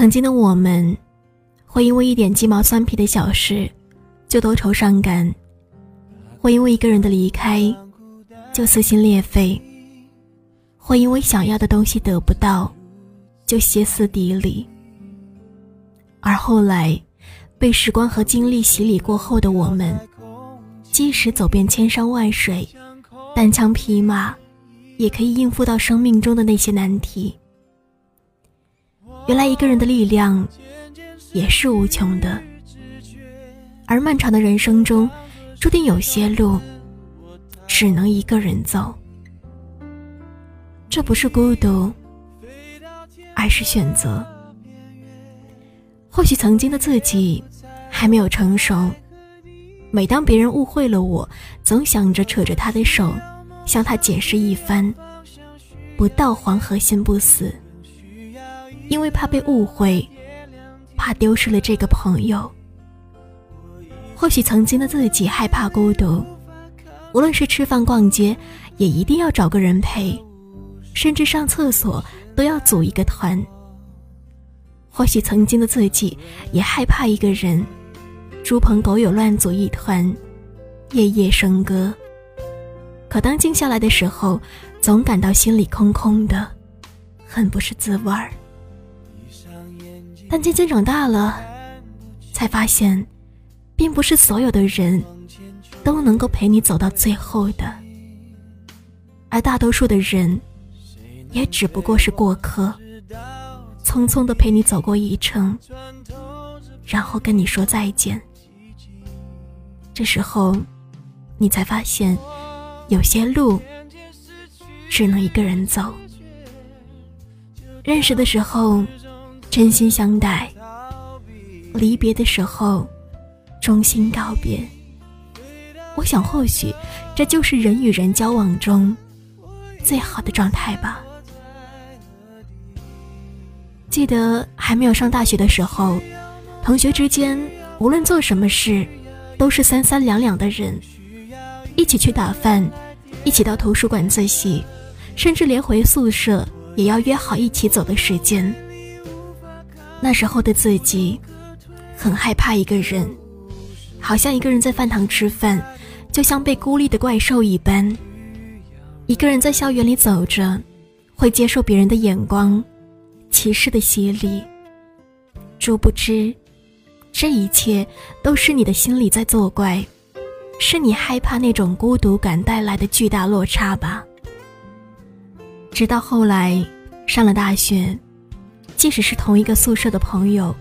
曾经的我们，会因为一点鸡毛蒜皮的小事就多愁善感，会因为一个人的离开就撕心裂肺，会因为想要的东西得不到就歇斯底里。而后来，被时光和经历洗礼过后的我们，即使走遍千山万水，单枪匹马，也可以应付到生命中的那些难题。原来一个人的力量也是无穷的，而漫长的人生中，注定有些路只能一个人走。这不是孤独，而是选择。或许曾经的自己还没有成熟，每当别人误会了我，总想着扯着他的手，向他解释一番。不到黄河心不死。因为怕被误会，怕丢失了这个朋友。或许曾经的自己害怕孤独，无论是吃饭、逛街，也一定要找个人陪，甚至上厕所都要组一个团。或许曾经的自己也害怕一个人，猪朋狗友乱组一团，夜夜笙歌。可当静下来的时候，总感到心里空空的，很不是滋味儿。但渐渐长大了，才发现，并不是所有的人都能够陪你走到最后的，而大多数的人，也只不过是过客，匆匆的陪你走过一程，然后跟你说再见。这时候，你才发现，有些路只能一个人走。认识的时候。真心相待，离别的时候，衷心告别。我想，或许这就是人与人交往中最好的状态吧。记得还没有上大学的时候，同学之间无论做什么事，都是三三两两的人，一起去打饭，一起到图书馆自习，甚至连回宿舍也要约好一起走的时间。那时候的自己，很害怕一个人，好像一个人在饭堂吃饭，就像被孤立的怪兽一般。一个人在校园里走着，会接受别人的眼光、歧视的洗礼。殊不知，这一切都是你的心理在作怪，是你害怕那种孤独感带来的巨大落差吧。直到后来上了大学。即使是同一个宿舍的朋友，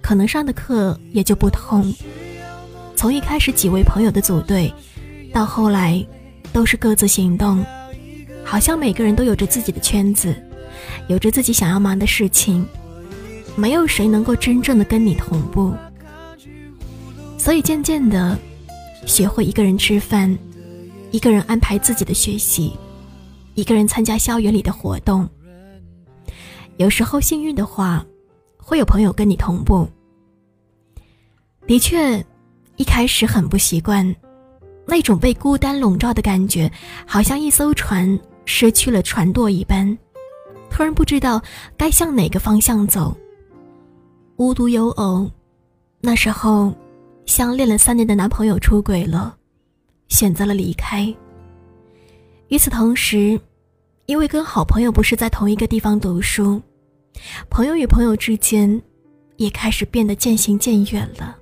可能上的课也就不同。从一开始几位朋友的组队，到后来都是各自行动，好像每个人都有着自己的圈子，有着自己想要忙的事情，没有谁能够真正的跟你同步。所以渐渐的，学会一个人吃饭，一个人安排自己的学习，一个人参加校园里的活动。有时候幸运的话，会有朋友跟你同步。的确，一开始很不习惯，那种被孤单笼罩的感觉，好像一艘船失去了船舵一般，突然不知道该向哪个方向走。无独有偶，那时候相恋了三年的男朋友出轨了，选择了离开。与此同时，因为跟好朋友不是在同一个地方读书，朋友与朋友之间也开始变得渐行渐远了。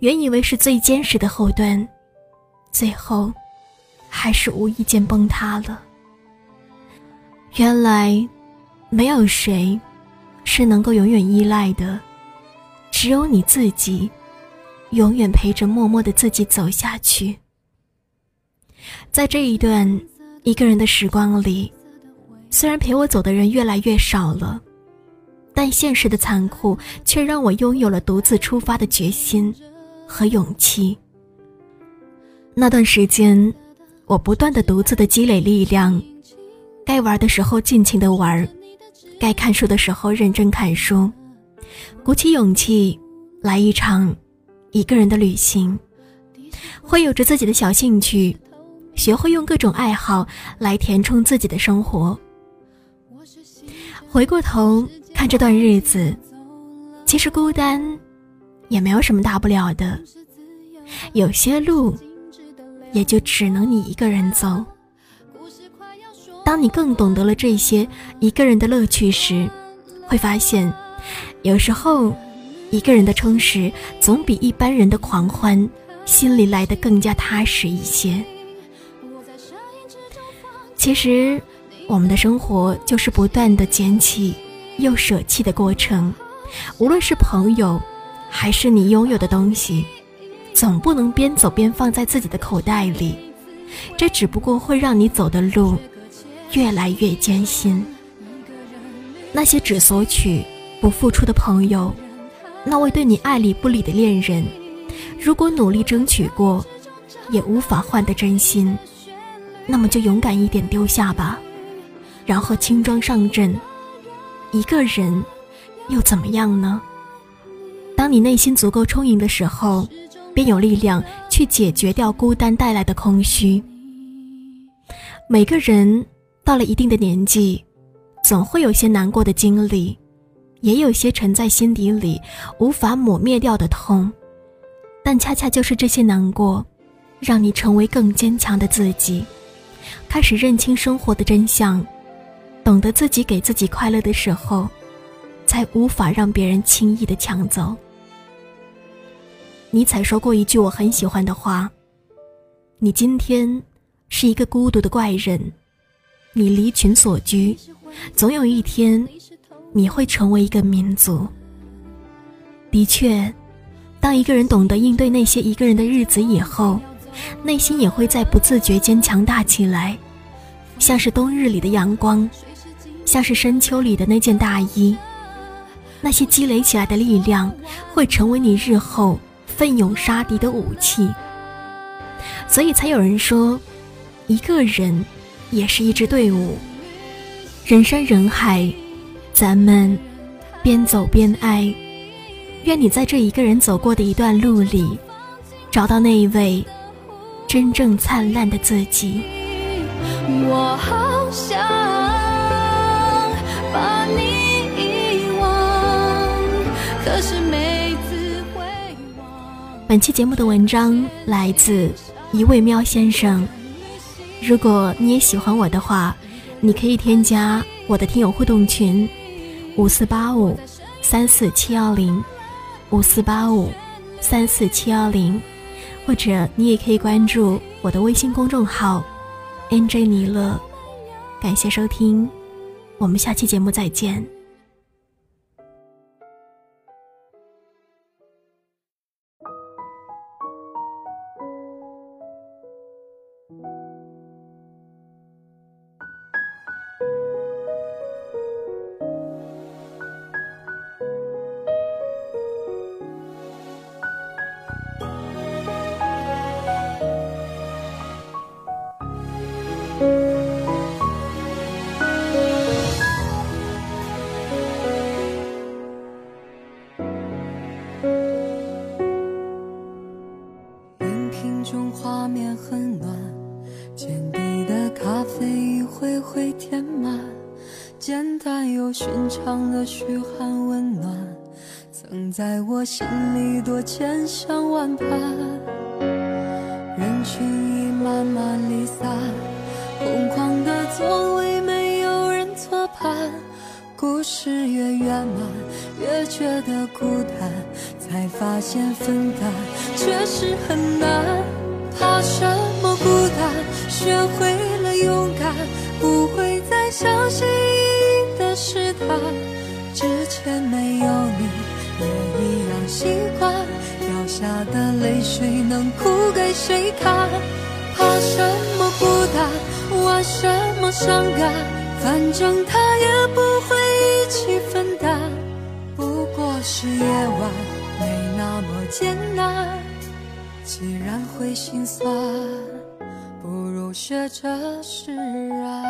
原以为是最坚实的后盾，最后还是无意间崩塌了。原来，没有谁是能够永远依赖的，只有你自己，永远陪着默默的自己走下去。在这一段。一个人的时光里，虽然陪我走的人越来越少了，但现实的残酷却让我拥有了独自出发的决心和勇气。那段时间，我不断的独自的积累力量，该玩的时候尽情的玩，该看书的时候认真看书，鼓起勇气来一场一个人的旅行，会有着自己的小兴趣。学会用各种爱好来填充自己的生活。回过头看这段日子，其实孤单也没有什么大不了的。有些路，也就只能你一个人走。当你更懂得了这些一个人的乐趣时，会发现，有时候一个人的充实总比一般人的狂欢心里来的更加踏实一些。其实，我们的生活就是不断的捡起又舍弃的过程，无论是朋友，还是你拥有的东西，总不能边走边放在自己的口袋里，这只不过会让你走的路。越来越艰辛。那些只索取不付出的朋友，那位对你爱理不理的恋人，如果努力争取过，也无法换得真心，那么就勇敢一点丢下吧，然后轻装上阵。一个人又怎么样呢？当你内心足够充盈的时候，便有力量去解决掉孤单带来的空虚。每个人。到了一定的年纪，总会有些难过的经历，也有些沉在心底里无法抹灭掉的痛，但恰恰就是这些难过，让你成为更坚强的自己，开始认清生活的真相，懂得自己给自己快乐的时候，才无法让别人轻易的抢走。尼采说过一句我很喜欢的话：“你今天是一个孤独的怪人。”你离群所居，总有一天，你会成为一个民族。的确，当一个人懂得应对那些一个人的日子以后，内心也会在不自觉间强大起来，像是冬日里的阳光，像是深秋里的那件大衣。那些积累起来的力量，会成为你日后奋勇杀敌的武器。所以才有人说，一个人。也是一支队伍，人山人海，咱们边走边爱。愿你在这一个人走过的一段路里，找到那一位真正灿烂的自己。我好想把你遗忘，可是每次回望。本期节目的文章来自一位喵先生。如果你也喜欢我的话，你可以添加我的听友互动群五四八五三四七幺零五四八五三四七幺零，或者你也可以关注我的微信公众号 NJ 尼乐。感谢收听，我们下期节目再见。简单又寻常的嘘寒问暖，曾在我心里多千想万盼。人群已慢慢离散，空旷的座位没有人坐伴。故事越圆满，越觉得孤单，才发现分担确实很难。怕什么孤单？学会了勇敢，不会再相信。试探，之前没有你也一样习惯。掉下的泪水能哭给谁看？怕什么孤单，玩什么伤感？反正他也不会一起分担。不过是夜晚，没那么艰难。既然会心酸，不如学着释然。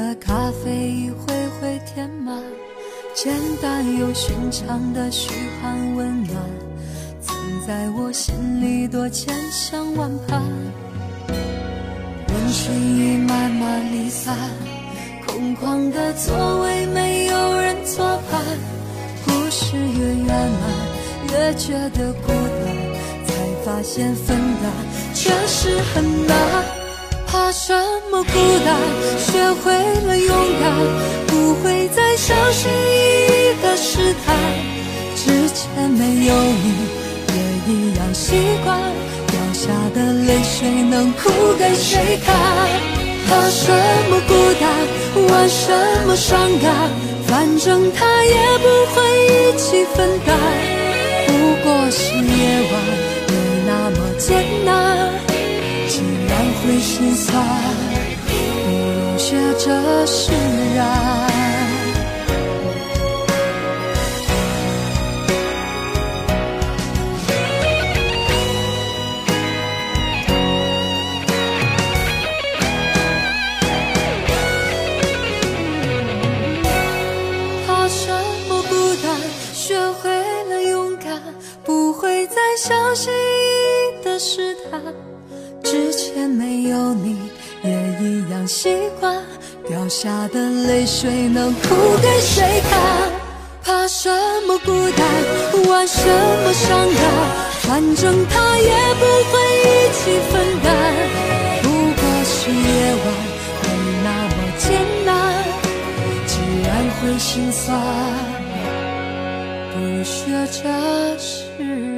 的咖啡一回回填满，简单又寻常的嘘寒问暖，曾在我心里多千想万盼。人群已慢慢离散，空旷的座位没有人作伴。故事越圆满，越觉得孤单，才发现分担确实很难。怕什么孤单？学会了勇敢，不会再小心翼翼的试探。之前没有你，也一样习惯。掉下的泪水能哭给谁看？怕什么孤单？玩什么伤感？反正他也不会一起分担。不过是夜晚，没那么艰难。会心酸，不如学着释然。谁能哭给谁看？怕什么孤单，玩什么伤感？反正他也不会一起分担。不过是夜晚，没那么艰难。既然会心酸，不如学着释。